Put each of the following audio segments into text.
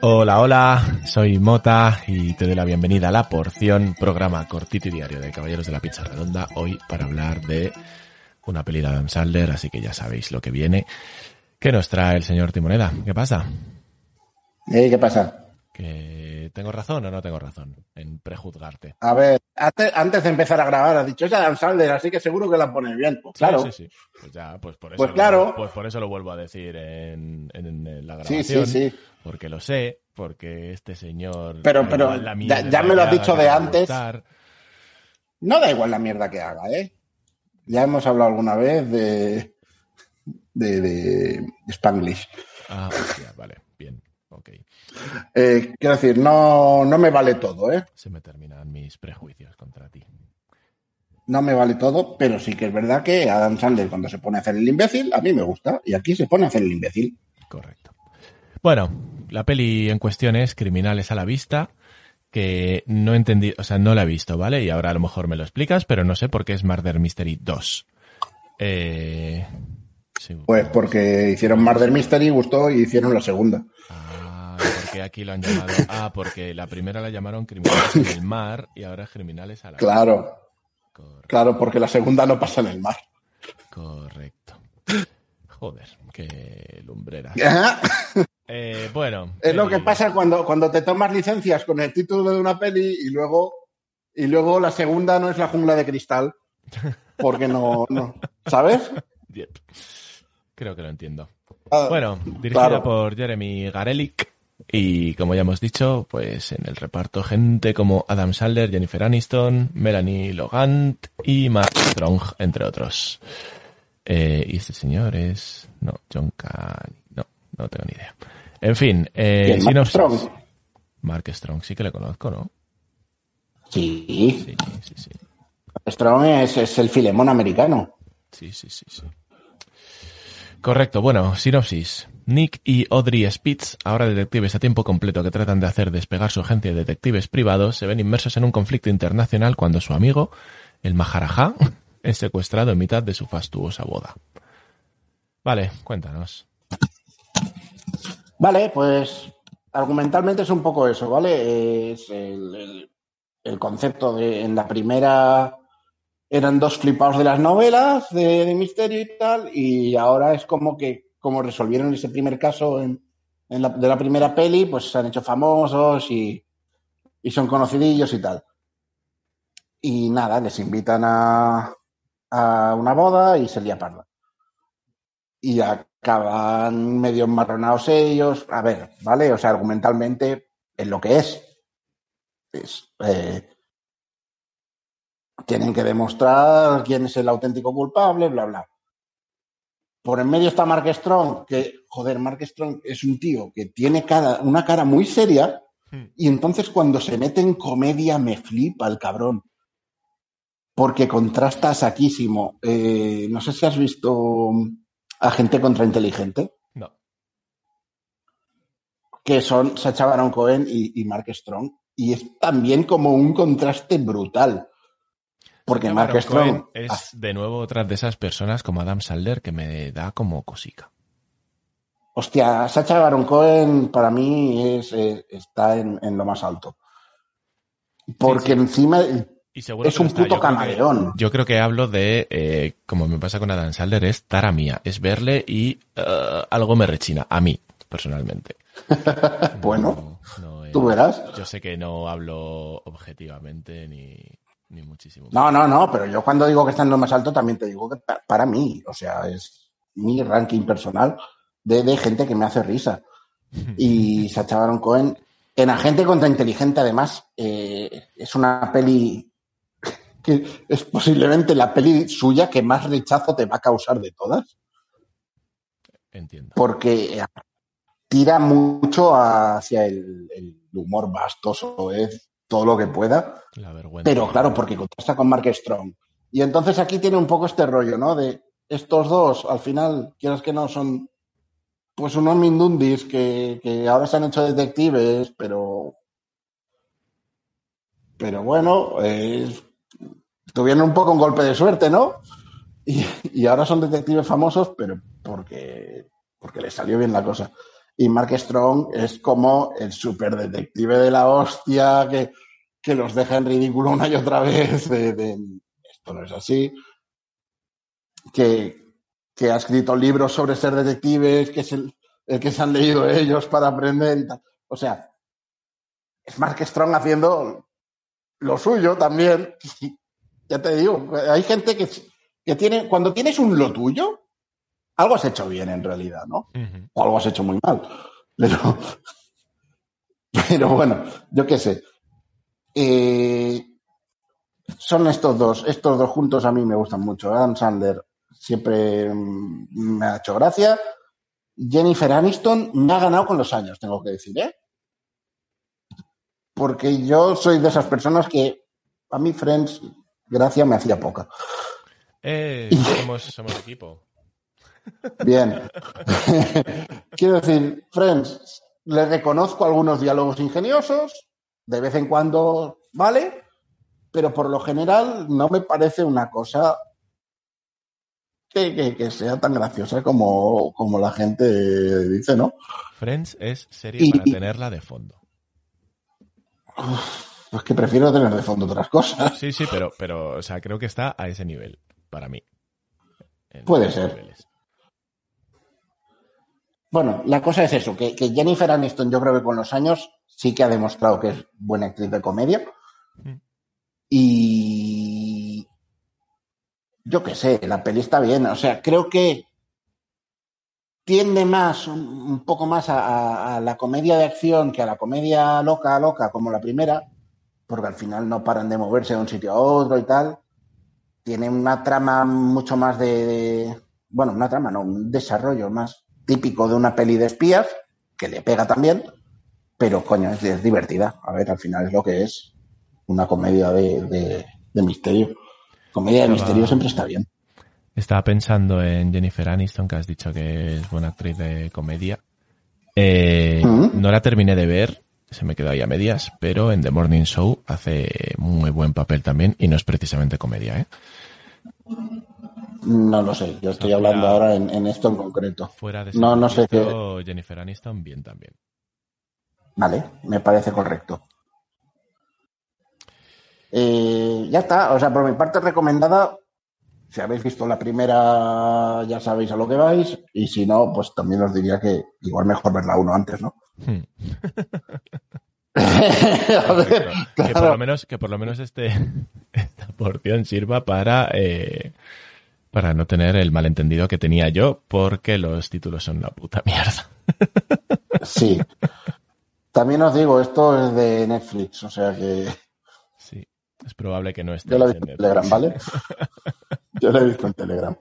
Hola, hola, soy Mota y te doy la bienvenida a La Porción, programa cortito y diario de Caballeros de la Pizza Redonda, hoy para hablar de una peli de Adam Sandler, así que ya sabéis lo que viene. ¿Qué nos trae el señor Timoneda? ¿Qué pasa? Eh, ¿Qué pasa? ¿Que tengo razón o no tengo razón en prejuzgarte? A ver, antes, antes de empezar a grabar, has dicho, es Adam Sandler, así que seguro que la pone bien. Pues claro. Sí, sí, sí. Pues ya, pues por eso, Pues lo- claro. pues por eso lo vuelvo a decir en, en- en la Sí, grabación. sí, sí. Porque lo sé, porque este señor... Pero- pero la ya- me lo has dicho de antes. No da igual la mierda que haga, ¿eh? Ya hemos hablado alguna vez de, de, de Spanglish. Ah, hostia, vale, bien, ok. Eh, quiero decir, no, no me vale todo, ¿eh? Se me terminan mis prejuicios contra ti. No me vale todo, pero sí que es verdad que Adam Sandler cuando se pone a hacer el imbécil, a mí me gusta. Y aquí se pone a hacer el imbécil. Correcto. Bueno, la peli en cuestión es Criminales a la Vista, que no entendí, o sea, no la he visto, ¿vale? Y ahora a lo mejor me lo explicas, pero no sé por qué es Murder Mystery 2. Eh, sí, Pues porque hicieron Murder Mystery, gustó y hicieron la segunda. Ah, porque aquí lo han llamado. Ah, porque la primera la llamaron Criminales en el mar y ahora es Criminales a la Claro, claro, porque la segunda no pasa en el mar. correcto. Joder, qué lumbrera. Eh, bueno. Es lo que pasa cuando, cuando te tomas licencias con el título de una peli y luego, y luego la segunda no es la jungla de cristal. Porque no, no ¿sabes? Creo que lo entiendo. Ah, Bueno, dirigida claro. por Jeremy Garelick. Y como ya hemos dicho, pues en el reparto gente como Adam Sandler, Jennifer Aniston, Melanie Logant y Mark Strong, entre otros. Eh, y este señor es... No, John Can... No, no tengo ni idea. En fin, eh, ¿Quién, Mark. Strong? Mark Strong, sí que le conozco, ¿no? Sí, Sí, sí, sí. Strong es, es el filemón americano. Sí, sí, sí, sí. Correcto, bueno, sinopsis. Nick y Audrey Spitz, ahora detectives a tiempo completo que tratan de hacer despegar su agencia de detectives privados, se ven inmersos en un conflicto internacional cuando su amigo, el Maharaja, es secuestrado en mitad de su fastuosa boda. Vale, cuéntanos. Vale, pues argumentalmente es un poco eso, ¿vale? Es el, el- el concepto de en la primera eran dos flipados de las novelas de, misterio y tal, y ahora es como que como resolvieron ese primer caso de la primera peli, pues se han hecho famosos y, y son conocidillos y tal. Y nada, les invitan a, a una boda y se lía parda y acaban medio enmarronados ellos. A ver, ¿vale? O sea, argumentalmente es lo que es. Es, eh, tienen que demostrar quién es el auténtico culpable, bla, bla. Por en medio está Mark Strong, que, joder, Mark Strong es un tío que tiene cara, una cara muy seria y entonces cuando se mete en comedia me flipa el cabrón. Porque contrasta saquísimo. Eh, no sé si has visto Agente contra Inteligente, No. que son Sacha Baron Cohen y, y Mark Strong. Y es también como un contraste brutal. Porque Mark Strong. Es de nuevo otra de esas personas como Adam Sandler que me da como cosica. Hostia, Sacha Baron Cohen para mí es, está en, en lo más alto. Porque Sí, sí. encima Y es un puto camaleón. Yo creo que hablo de, eh, como me pasa con Adam Sandler, es tara mía. Es verle y eh, algo me rechina. A mí, personalmente. Bueno, No, no es- tú verás. Yo sé que no hablo objetivamente ni, ni muchísimo. No, no, no, pero yo cuando digo que está en lo más alto también te digo que pa- para mí, o sea, es mi ranking personal de, de gente que me hace risa. Y Sacha Baron Cohen, en Agente contra Inteligente, además, eh, es una peli que es posiblemente la peli suya que más rechazo te va a causar de todas. Entiendo. Porque tira mucho hacia el, el humor bastoso, es todo lo que pueda. La vergüenza. Pero claro, porque contrasta con Mark Strong. Y entonces aquí tiene un poco este rollo, ¿no? De estos dos, al final, quieras que no, son pues unos mindundis que, que ahora se han hecho detectives, pero. Pero bueno, eh, tuvieron un poco un golpe de suerte, ¿no? Y, y ahora son detectives famosos, pero porque, porque les salió bien la cosa. Y Mark Strong es como el super detective de la hostia que, que los deja en ridículo una y otra vez. De, esto no es así. Que, que ha escrito libros sobre ser detectives, que es el, el, que se han leído ellos para aprender. O sea, es Mark Strong haciendo lo suyo también. ya te digo, hay gente que, que tiene, cuando tienes un lo tuyo, algo has hecho bien en realidad, ¿no? Uh -huh. O algo has hecho muy mal. Pero, pero bueno, yo qué sé. Eh, son estos dos, estos dos juntos a mí me gustan mucho. Adam Sandler siempre me ha hecho gracia. Jennifer Aniston me ha ganado con los años, tengo que decir, ¿eh? Porque yo soy de esas personas que a mí Friends, gracia me hacía poca. Eh, somos, somos equipo. Bien. Quiero decir, Friends, le reconozco algunos diálogos ingeniosos, de vez en cuando vale, pero por lo general no me parece una cosa que, que, que sea tan graciosa como, como, la gente dice, ¿no? Friends es serie y, para tenerla de fondo. Pues que prefiero tener de fondo otras cosas. Sí, sí, pero, pero o sea, creo que está a ese nivel, para mí. Puede ser. Niveles. Bueno, la cosa es eso, que, que, Jennifer Aniston yo creo que con los años sí que ha demostrado que es buena actriz de comedia. Mm. Y yo qué sé, la peli está bien. O sea, creo que tiende más, un, un poco más a, a, a, la comedia de acción que a la comedia loca, loca, como la primera, porque al final no paran de moverse de un sitio a otro y tal. Tiene una trama mucho más de, de bueno, una trama, no, un desarrollo más típico de una peli de espías, que le pega también, pero coño, es, es divertida. A ver, al final es lo que es una comedia de, de, de misterio. Comedia de misterio siempre está bien. Estaba pensando en Jennifer Aniston, que has dicho que es buena actriz de comedia. Eh, ¿Mm? No la terminé de ver, se me quedó ahí a medias, pero en The Morning Show hace muy buen papel también y no es precisamente comedia, ¿eh? No lo sé, yo estoy hablando ahora en, en, esto en concreto. Fuera de no, no sé qué. Jennifer Aniston bien también. Vale, me parece correcto. Eh, ya está, o sea, por mi parte recomendada, si habéis visto la primera ya sabéis a lo que vais, y si no, pues también os diría que igual mejor verla uno antes, ¿no? Hmm. a ver, claro. que por lo menos que por lo menos este esta porción sirva para eh, para no tener el malentendido que tenía yo porque los títulos son una puta mierda sí también os digo esto es de Netflix o sea que sí es probable que no esté yo lo he visto en Telegram vale yo lo he visto en Telegram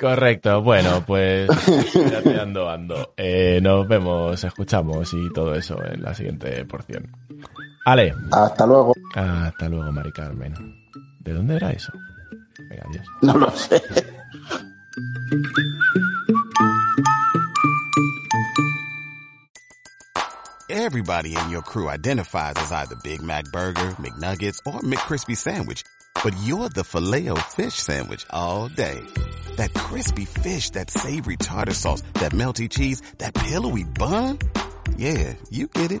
Correcto, bueno, pues ya te ando, ando. Eh, nos vemos, escuchamos y todo eso en la siguiente porción. Ale. Hasta luego. Hasta luego, Mari Carmen. ¿De dónde era eso? Venga, adiós. No lo sé. Everybody in your crew identifies as either Big Mac Burger, McNuggets, or McCrispy Sandwich. But you're the filet fish Sandwich all day. That crispy fish, that savory tartar sauce, that melty cheese, that pillowy bun. Yeah, you get it.